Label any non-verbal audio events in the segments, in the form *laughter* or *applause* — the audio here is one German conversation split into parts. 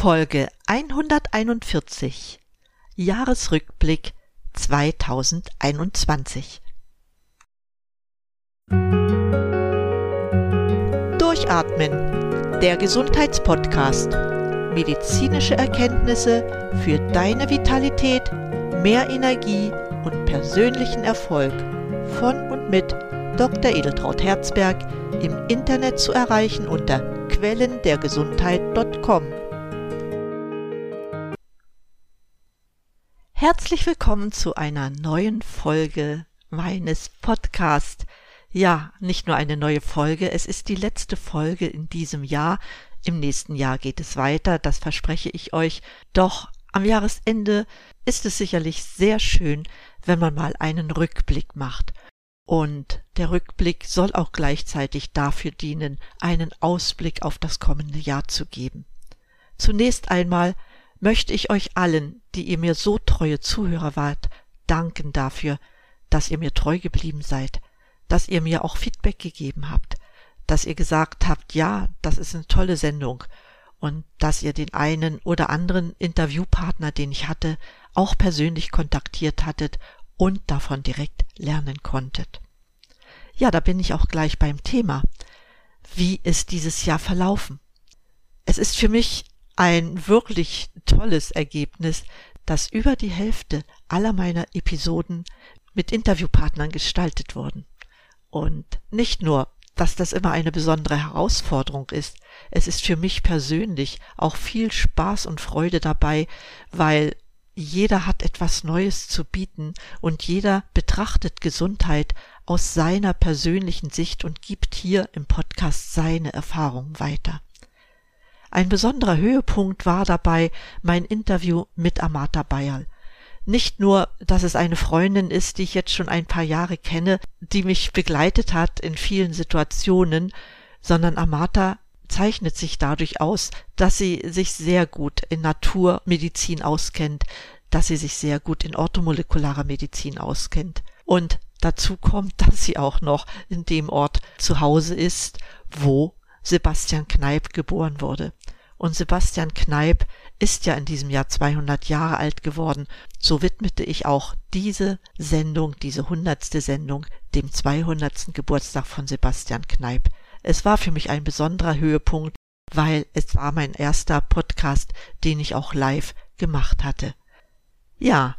Folge 141 Jahresrückblick 2021 Durchatmen, der Gesundheitspodcast. Medizinische Erkenntnisse für deine Vitalität, mehr Energie und persönlichen Erfolg von und mit Dr. Edeltraut Herzberg im Internet zu erreichen unter quellendergesundheit.com. Herzlich willkommen zu einer neuen Folge meines Podcasts. Ja, nicht nur eine neue Folge, es ist die letzte Folge in diesem Jahr. Im nächsten Jahr geht es weiter, das verspreche ich euch. Doch am Jahresende ist es sicherlich sehr schön, wenn man mal einen Rückblick macht und der Rückblick soll auch gleichzeitig dafür dienen, einen Ausblick auf das kommende Jahr zu geben. Zunächst einmal möchte ich euch allen, die ihr mir so treue Zuhörer wart, danken dafür, dass ihr mir treu geblieben seid, dass ihr mir auch Feedback gegeben habt, dass ihr gesagt habt, ja, das ist eine tolle Sendung und dass ihr den einen oder anderen Interviewpartner, den ich hatte, auch persönlich kontaktiert hattet und davon direkt lernen konntet. Ja, da bin ich auch gleich beim Thema. Wie ist dieses Jahr verlaufen? Es ist für mich ein wirklich tolles Ergebnis, dass über die Hälfte aller meiner Episoden mit Interviewpartnern gestaltet wurden. Und nicht nur, dass das immer eine besondere Herausforderung ist, es ist für mich persönlich auch viel Spaß und Freude dabei, weil jeder hat etwas Neues zu bieten und jeder betrachtet Gesundheit aus seiner persönlichen Sicht und gibt hier im Podcast seine Erfahrungen weiter. Ein besonderer Höhepunkt war dabei mein Interview mit Amata Bayerl. Nicht nur, dass es eine Freundin ist, die ich jetzt schon ein paar Jahre kenne, die mich begleitet hat in vielen Situationen, sondern Amata zeichnet sich dadurch aus, dass sie sich sehr gut in Naturmedizin auskennt, dass sie sich sehr gut in orthomolekularer Medizin auskennt. Und dazu kommt, *laughs* dass sie auch noch in dem Ort zu Hause ist, wo Sebastian Kneip geboren wurde. Und Sebastian Kneip ist ja in diesem Jahr 200 Jahre alt geworden. So widmete ich auch diese Sendung, diese hundertste Sendung, dem 200. Geburtstag von Sebastian Kneip. Es war für mich ein besonderer Höhepunkt, weil es war mein erster Podcast, den ich auch live gemacht hatte. Ja,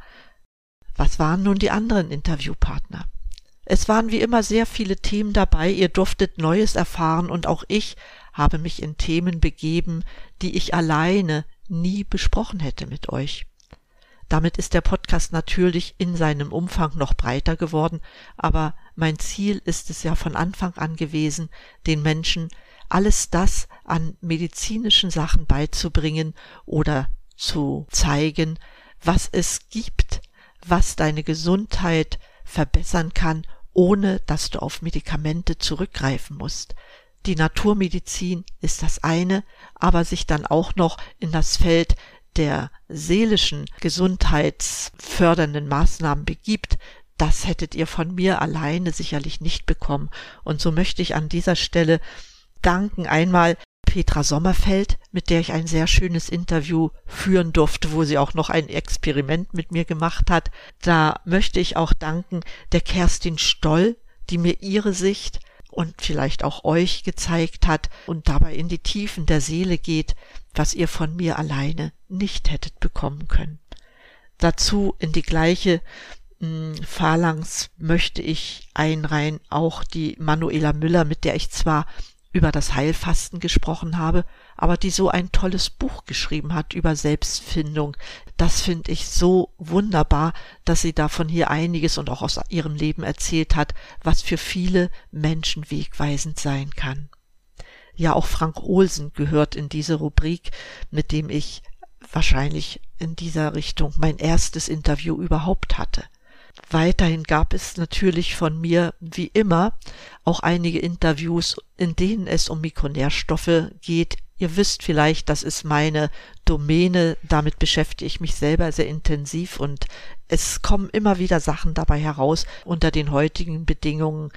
was waren nun die anderen Interviewpartner? Es waren wie immer sehr viele Themen dabei, ihr durftet Neues erfahren und auch ich habe mich in Themen begeben, die ich alleine nie besprochen hätte mit euch. Damit ist der Podcast natürlich in seinem Umfang noch breiter geworden, aber mein Ziel ist es ja von Anfang an gewesen, den Menschen alles das an medizinischen Sachen beizubringen oder zu zeigen, was es gibt, was deine Gesundheit verbessern kann, ohne dass du auf Medikamente zurückgreifen musst. Die Naturmedizin ist das eine, aber sich dann auch noch in das Feld der seelischen gesundheitsfördernden Maßnahmen begibt, das hättet ihr von mir alleine sicherlich nicht bekommen. Und so möchte ich an dieser Stelle danken einmal Petra Sommerfeld, mit der ich ein sehr schönes Interview führen durfte, wo sie auch noch ein Experiment mit mir gemacht hat. Da möchte ich auch danken der Kerstin Stoll, die mir ihre Sicht und vielleicht auch euch gezeigt hat und dabei in die Tiefen der Seele geht, was ihr von mir alleine nicht hättet bekommen können. Dazu in die gleiche mh, hm, Phalanx möchte ich einreihen auch die Manuela Müller, mit der ich zwar über das Heilfasten gesprochen habe, aber die so ein tolles Buch geschrieben hat über Selbstfindung. Das finde ich so wunderbar, dass sie davon hier einiges und auch aus ihrem Leben erzählt hat, was für viele Menschen wegweisend sein kann. Ja, auch Frank Olsen gehört in diese Rubrik, mit dem ich wahrscheinlich in dieser Richtung mein erstes Interview überhaupt hatte. Weiterhin gab es natürlich von mir, wie immer, auch einige Interviews, in denen es um Mikronährstoffe geht. Ihr wisst vielleicht, das ist meine Domäne, damit beschäftige ich mich selber sehr intensiv und es kommen immer wieder Sachen dabei heraus, unter den heutigen Bedingungen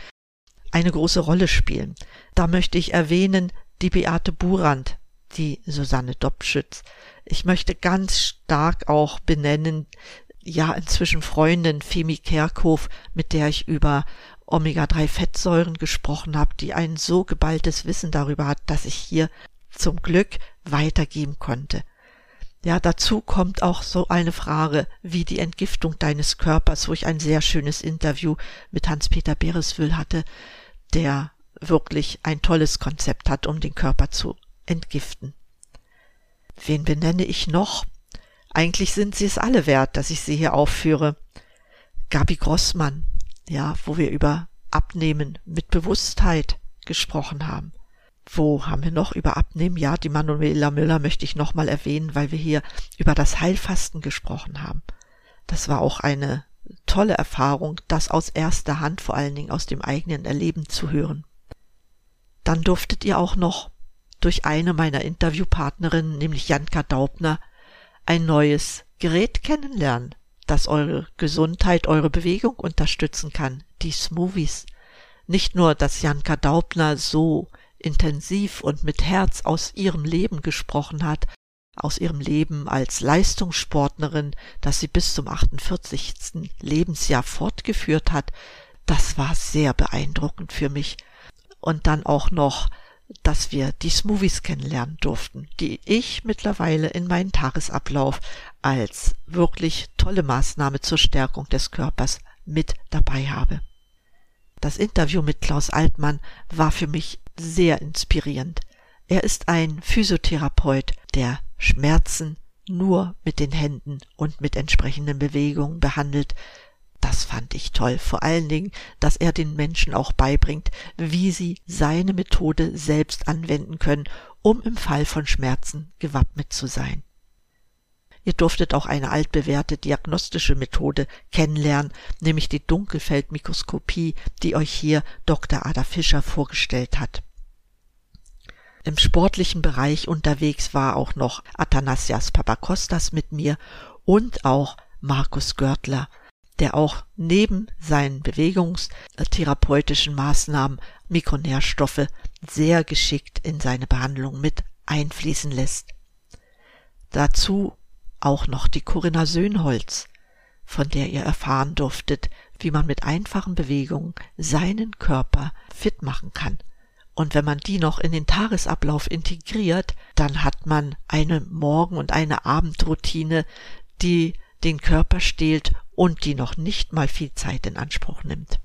eine große Rolle spielen. Da möchte ich erwähnen die Beate Burand, die Susanne Dobschütz. Ich möchte ganz stark auch benennen, ja, inzwischen Freundin Femi Kerkhoff, mit der ich über Omega-3-Fettsäuren gesprochen habe, die ein so geballtes Wissen darüber hat, dass ich hier zum Glück weitergeben konnte. Ja, dazu kommt auch so eine Frage wie die Entgiftung deines Körpers, wo ich ein sehr schönes Interview mit Hans-Peter Bereswül hatte, der wirklich ein tolles Konzept hat, um den Körper zu entgiften. Wen benenne ich noch? Eigentlich sind sie es alle wert, dass ich sie hier aufführe. Gabi Grossmann, ja, wo wir über Abnehmen mit Bewusstheit gesprochen haben. Wo haben wir noch über Abnehmen? Ja, die Manuela Müller möchte ich nochmal erwähnen, weil wir hier über das Heilfasten gesprochen haben. Das war auch eine tolle Erfahrung, das aus erster Hand, vor allen Dingen aus dem eigenen Erleben zu hören. Dann durftet ihr auch noch durch eine meiner Interviewpartnerinnen, nämlich Janka Daubner, ein neues Gerät kennenlernen, das eure Gesundheit, eure Bewegung unterstützen kann, die Smoothies. Nicht nur, dass Janka Daubner so intensiv und mit Herz aus ihrem Leben gesprochen hat, aus ihrem Leben als Leistungssportlerin, das sie bis zum 48. Lebensjahr fortgeführt hat, das war sehr beeindruckend für mich. Und dann auch noch dass wir die Smoothies kennenlernen durften, die ich mittlerweile in meinen Tagesablauf als wirklich tolle Maßnahme zur Stärkung des Körpers mit dabei habe. Das Interview mit Klaus Altmann war für mich sehr inspirierend. Er ist ein Physiotherapeut, der Schmerzen nur mit den Händen und mit entsprechenden Bewegungen behandelt, das fand ich toll. Vor allen Dingen, dass er den Menschen auch beibringt, wie sie seine Methode selbst anwenden können, um im Fall von Schmerzen gewappnet zu sein. Ihr durftet auch eine altbewährte diagnostische Methode kennenlernen, nämlich die Dunkelfeldmikroskopie, die euch hier Dr. Ada Fischer vorgestellt hat. Im sportlichen Bereich unterwegs war auch noch Athanasias Papakostas mit mir und auch Markus Görtler, der auch neben seinen bewegungstherapeutischen Maßnahmen Mikronährstoffe sehr geschickt in seine Behandlung mit einfließen lässt. Dazu auch noch die Corinna Söhnholz, von der ihr erfahren durftet, wie man mit einfachen Bewegungen seinen Körper fit machen kann. Und wenn man die noch in den Tagesablauf integriert, dann hat man eine Morgen- und eine Abendroutine, die den Körper stehlt und die noch nicht mal viel Zeit in Anspruch nimmt.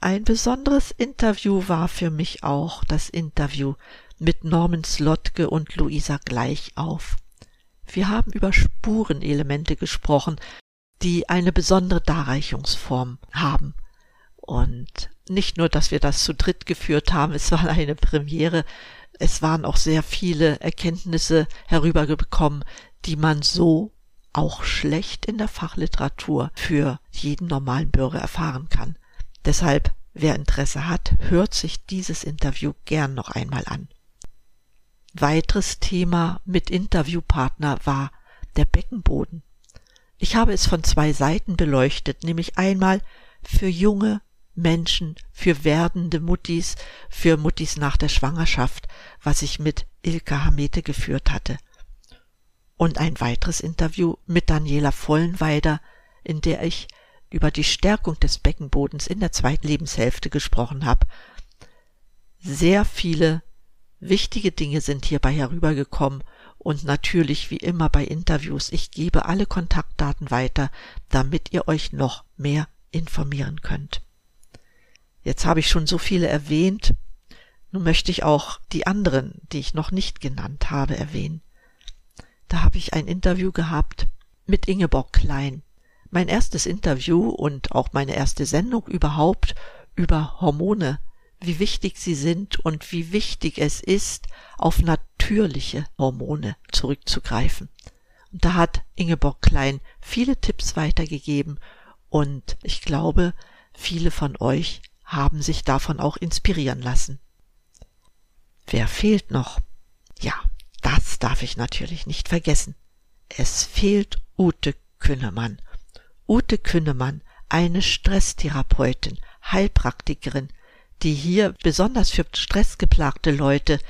Ein besonderes Interview war für mich auch das Interview mit Norman Slotke und Luisa Gleichauf. Wir haben über Spurenelemente gesprochen, die eine besondere Darreichungsform haben. Und nicht nur, dass wir das zu dritt geführt haben, es war eine Premiere, es waren auch sehr viele Erkenntnisse herübergekommen, die man so auch schlecht in der Fachliteratur für jeden normalen Bürger erfahren kann. Deshalb, wer Interesse hat, hört sich dieses Interview gern noch einmal an. Weiteres Thema mit Interviewpartner war der Beckenboden. Ich habe es von zwei Seiten beleuchtet, nämlich einmal für junge Menschen, für werdende Muttis, für Muttis nach der Schwangerschaft, was ich mit Ilka Hamete geführt hatte und ein weiteres Interview mit Daniela Vollenweider, in der ich über die Stärkung des Beckenbodens in der zweiten Lebenshälfte gesprochen habe. Sehr viele wichtige Dinge sind hierbei herübergekommen und natürlich wie immer bei Interviews, ich gebe alle Kontaktdaten weiter, damit ihr euch noch mehr informieren könnt. Jetzt habe ich schon so viele erwähnt, nun möchte ich auch die anderen, die ich noch nicht genannt habe, erwähnen. Da habe ich ein Interview gehabt mit Ingeborg Klein. Mein erstes Interview und auch meine erste Sendung überhaupt über Hormone, wie wichtig sie sind und wie wichtig es ist, auf natürliche Hormone zurückzugreifen. Und da hat Ingeborg Klein viele Tipps weitergegeben und ich glaube, viele von euch haben sich davon auch inspirieren lassen. Wer fehlt noch? Das darf ich natürlich nicht vergessen. Es fehlt Ute Künnemann. Ute Künnemann, eine Stresstherapeutin, Heilpraktikerin, die hier besonders für stressgeplagte Leute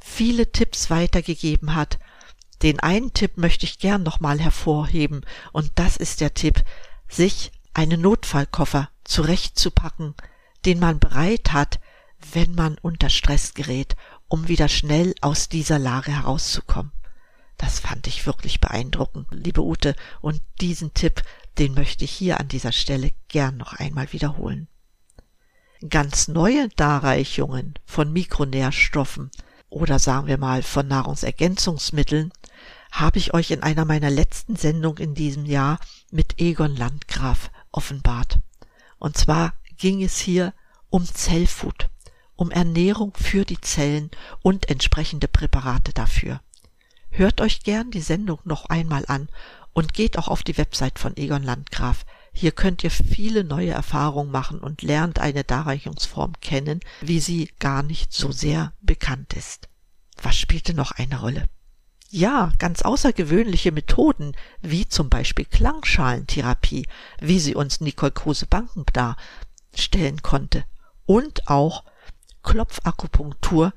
viele Tipps weitergegeben hat. Den einen Tipp möchte ich gern nochmal hervorheben und das ist der Tipp, sich einen Notfallkoffer zurechtzupacken, den man bereit hat, wenn man unter Stress gerät, um wieder schnell aus dieser Lage herauszukommen. Das fand ich wirklich beeindruckend, liebe Ute, und diesen Tipp, den möchte ich hier an dieser Stelle gern noch einmal wiederholen. Ganz neue Darreichungen von Mikronährstoffen oder sagen wir mal von Nahrungsergänzungsmitteln habe ich euch in einer meiner letzten Sendungen in diesem Jahr mit Egon Landgraf offenbart. Und zwar ging es hier um Zellfood, um Ernährung für die Zellen und entsprechende Präparate dafür. Hört euch gern die Sendung noch einmal an und geht auch auf die Website von Egon Landgraf. Hier könnt ihr viele neue Erfahrungen machen und lernt eine Darreichungsform kennen, wie sie gar nicht so sehr bekannt ist. Was spielte noch eine Rolle? Ja, ganz außergewöhnliche Methoden, wie zum Beispiel Klangschalentherapie, wie sie uns Nicole Kruse-Banken darstellen konnte. Und auch Klopfakupunktur,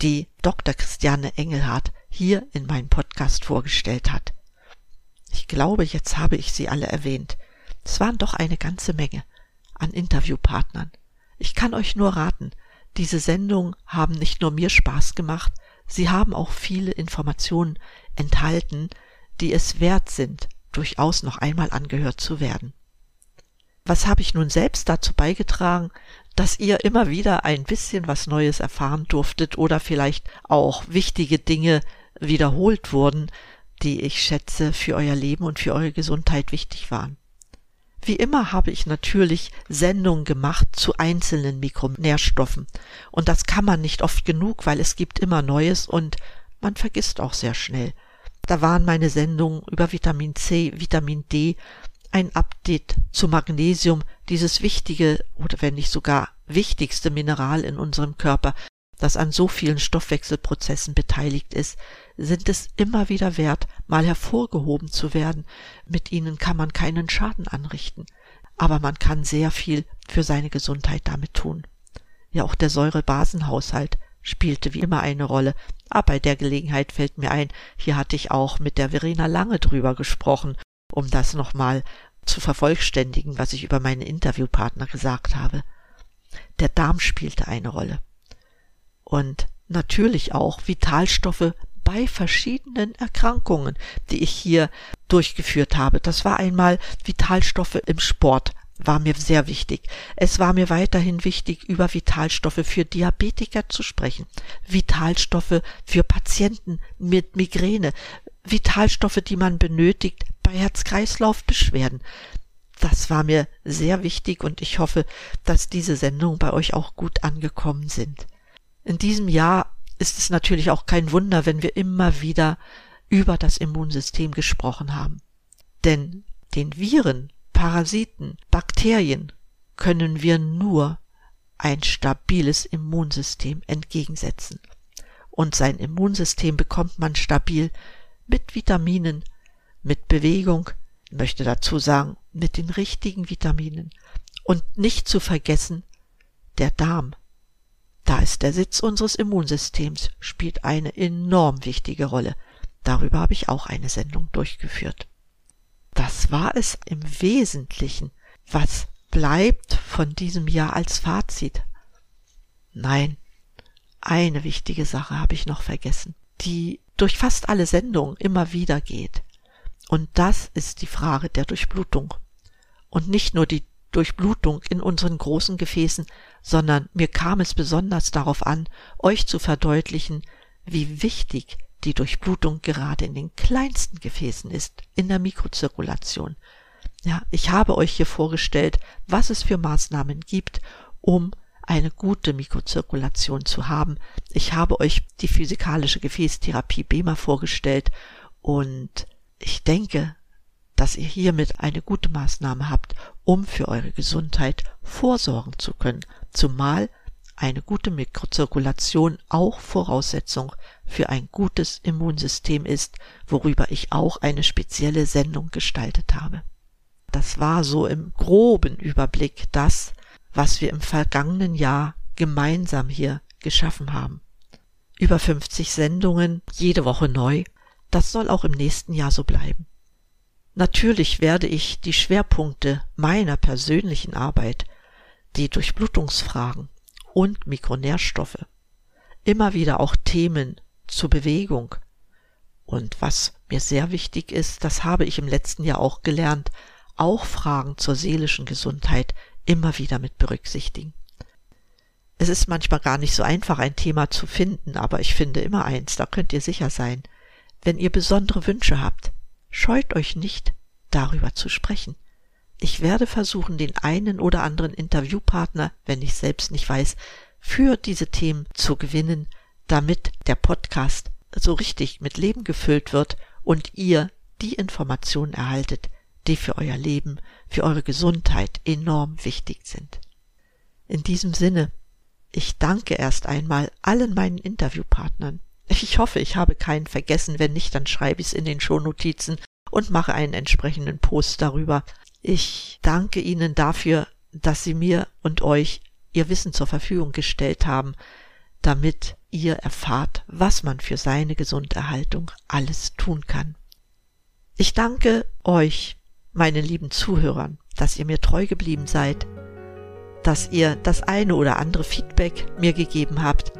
die Dr. Christiane Engelhardt hier in meinem Podcast vorgestellt hat. Ich glaube, jetzt habe ich sie alle erwähnt. Es waren doch eine ganze Menge an Interviewpartnern. Ich kann euch nur raten, diese Sendungen haben nicht nur mir Spaß gemacht, sie haben auch viele Informationen enthalten, die es wert sind, durchaus noch einmal angehört zu werden. Was habe ich nun selbst dazu beigetragen, dass ihr immer wieder ein bisschen was Neues erfahren durftet oder vielleicht auch wichtige Dinge wiederholt wurden, die ich schätze für euer Leben und für eure Gesundheit wichtig waren. Wie immer habe ich natürlich Sendungen gemacht zu einzelnen Mikronährstoffen. Und das kann man nicht oft genug, weil es gibt immer Neues und man vergisst auch sehr schnell. Da waren meine Sendungen über Vitamin C, Vitamin D, ein Update zu Magnesium, dieses wichtige oder wenn nicht sogar wichtigste Mineral in unserem Körper, das an so vielen Stoffwechselprozessen beteiligt ist, sind es immer wieder wert, mal hervorgehoben zu werden. Mit ihnen kann man keinen Schaden anrichten, aber man kann sehr viel für seine Gesundheit damit tun. Ja, auch der Säurebasenhaushalt spielte wie immer eine Rolle. Aber bei der Gelegenheit fällt mir ein, hier hatte ich auch mit der Verena Lange drüber gesprochen, um das nochmal zu vervollständigen, was ich über meine Interviewpartner gesagt habe. Der Darm spielte eine Rolle. Und natürlich auch Vitalstoffe bei verschiedenen Erkrankungen, die ich hier durchgeführt habe. Das war einmal Vitalstoffe im Sport, war mir sehr wichtig. Es war mir weiterhin wichtig, über Vitalstoffe für Diabetiker zu sprechen, Vitalstoffe für Patienten mit Migräne, Vitalstoffe, die man benötigt bei Herz-Kreislauf-Beschwerden. Das war mir sehr wichtig und ich hoffe, dass diese Sendungen bei euch auch gut angekommen sind. In diesem Jahr ist es natürlich auch kein Wunder, wenn wir immer wieder über das Immunsystem gesprochen haben. Denn den Viren, Parasiten, Bakterien können wir nur ein stabiles Immunsystem entgegensetzen. Und sein Immunsystem bekommt man stabil mit Vitaminen, mit Bewegung, möchte dazu sagen, mit den richtigen Vitaminen. Und nicht zu vergessen, der Darm da ist der Sitz unseres Immunsystems, spielt eine enorm wichtige Rolle. Darüber habe ich auch eine Sendung durchgeführt. Das war es im Wesentlichen. Was bleibt von diesem Jahr als Fazit? Nein, eine wichtige Sache habe ich noch vergessen, die durch fast alle Sendungen immer wieder geht. Und das ist die Frage der Durchblutung. Und nicht nur die Durchblutung in unseren großen Gefäßen, sondern mir kam es besonders darauf an, euch zu verdeutlichen, wie wichtig die Durchblutung gerade in den kleinsten Gefäßen ist, in der Mikrozirkulation. Ja, ich habe euch hier vorgestellt, was es für Maßnahmen gibt, um eine gute Mikrozirkulation zu haben. Ich habe euch die physikalische Gefäßtherapie BEMA vorgestellt und ich denke, dass ihr hiermit eine gute Maßnahme habt, um für eure Gesundheit vorsorgen zu können, zumal eine gute Mikrozirkulation auch Voraussetzung für ein gutes Immunsystem ist, worüber ich auch eine spezielle Sendung gestaltet habe. Das war so im groben Überblick das, was wir im vergangenen Jahr gemeinsam hier geschaffen haben. über 50 Sendungen, jede Woche neu. Das soll auch im nächsten Jahr so bleiben. Natürlich werde ich die Schwerpunkte meiner persönlichen Arbeit, die Durchblutungsfragen und Mikronährstoffe, immer wieder auch Themen zur Bewegung und was mir sehr wichtig ist, das habe ich im letzten Jahr auch gelernt, auch Fragen zur seelischen Gesundheit immer wieder mit berücksichtigen. Es ist manchmal gar nicht so einfach, ein Thema zu finden, aber ich finde immer eins, da könnt ihr sicher sein. Wenn ihr besondere Wünsche habt, scheut euch nicht, darüber zu sprechen. Ich werde versuchen, den einen oder anderen Interviewpartner, wenn ich selbst nicht weiß, für diese Themen zu gewinnen, damit der Podcast so richtig mit Leben gefüllt wird und ihr die Informationen erhaltet, die für euer Leben, für eure Gesundheit enorm wichtig sind. In diesem Sinne ich danke erst einmal allen meinen Interviewpartnern. Ich hoffe, ich habe keinen vergessen. Wenn nicht, dann schreibe ich es in den Shownotizen und mache einen entsprechenden Post darüber. Ich danke Ihnen dafür, dass Sie mir und euch Ihr Wissen zur Verfügung gestellt haben, damit ihr erfahrt, was man für seine Gesunderhaltung alles tun kann. Ich danke euch, meinen lieben Zuhörern, dass ihr mir treu geblieben seid, dass ihr das eine oder andere Feedback mir gegeben habt.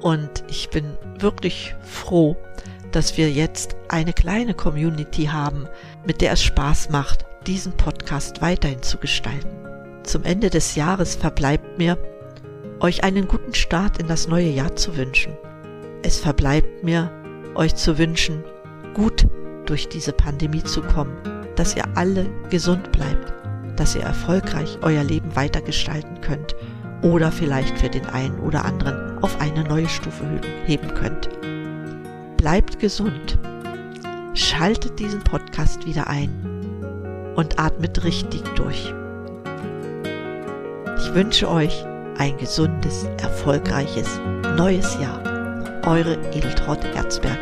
Und ich bin wirklich froh, dass wir jetzt eine kleine Community haben, mit der es Spaß macht, diesen Podcast weiterhin zu gestalten. Zum Ende des Jahres verbleibt mir, euch einen guten Start in das neue Jahr zu wünschen. Es verbleibt mir, euch zu wünschen, gut durch diese Pandemie zu kommen, dass ihr alle gesund bleibt dass ihr erfolgreich euer Leben weitergestalten könnt oder vielleicht für den einen oder anderen auf eine neue Stufe heben könnt. Bleibt gesund, schaltet diesen Podcast wieder ein und atmet richtig durch. Ich wünsche euch ein gesundes, erfolgreiches neues Jahr. Eure Edeltraut Herzberg.